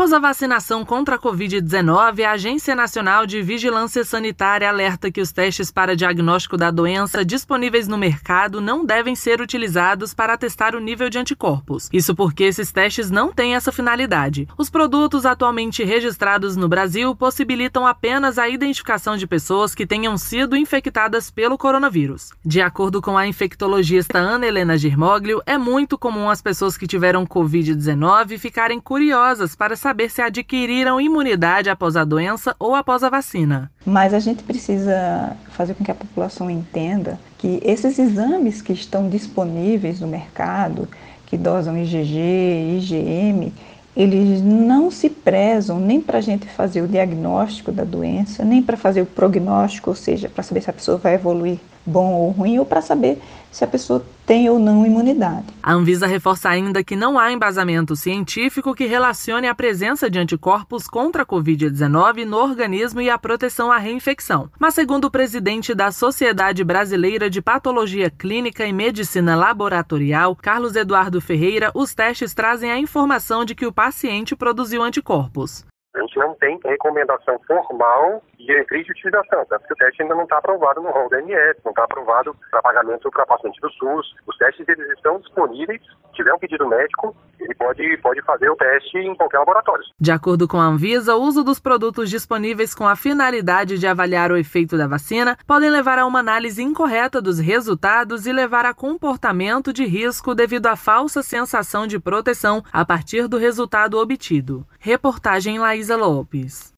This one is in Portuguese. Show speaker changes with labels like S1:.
S1: Após a vacinação contra a Covid-19, a Agência Nacional de Vigilância Sanitária alerta que os testes para diagnóstico da doença disponíveis no mercado não devem ser utilizados para testar o nível de anticorpos. Isso porque esses testes não têm essa finalidade. Os produtos atualmente registrados no Brasil possibilitam apenas a identificação de pessoas que tenham sido infectadas pelo coronavírus. De acordo com a infectologista Ana Helena Girmoglio, é muito comum as pessoas que tiveram Covid-19 ficarem curiosas para saber se adquiriram imunidade após a doença ou após a vacina.
S2: Mas a gente precisa fazer com que a população entenda que esses exames que estão disponíveis no mercado, que dosam IgG, IgM, eles não se prezam nem para a gente fazer o diagnóstico da doença, nem para fazer o prognóstico, ou seja, para saber se a pessoa vai evoluir bom ou ruim, ou para saber se a pessoa tem ou não imunidade.
S1: A Anvisa reforça ainda que não há embasamento científico que relacione a presença de anticorpos contra a Covid-19 no organismo e a proteção à reinfecção. Mas, segundo o presidente da Sociedade Brasileira de Patologia Clínica e Medicina Laboratorial, Carlos Eduardo Ferreira, os testes trazem a informação de que o paciente produziu anticorpos.
S3: Não tem recomendação formal de diretriz de utilização, tanto que o teste ainda não está aprovado no rol da MS, não está aprovado para pagamento para paciente do SUS. Os testes eles estão disponíveis, se tiver um pedido médico, ele pode, pode fazer o teste em qualquer laboratório.
S1: De acordo com a Anvisa, o uso dos produtos disponíveis com a finalidade de avaliar o efeito da vacina podem levar a uma análise incorreta dos resultados e levar a comportamento de risco devido à falsa sensação de proteção a partir do resultado obtido. Reportagem Laísa Peace.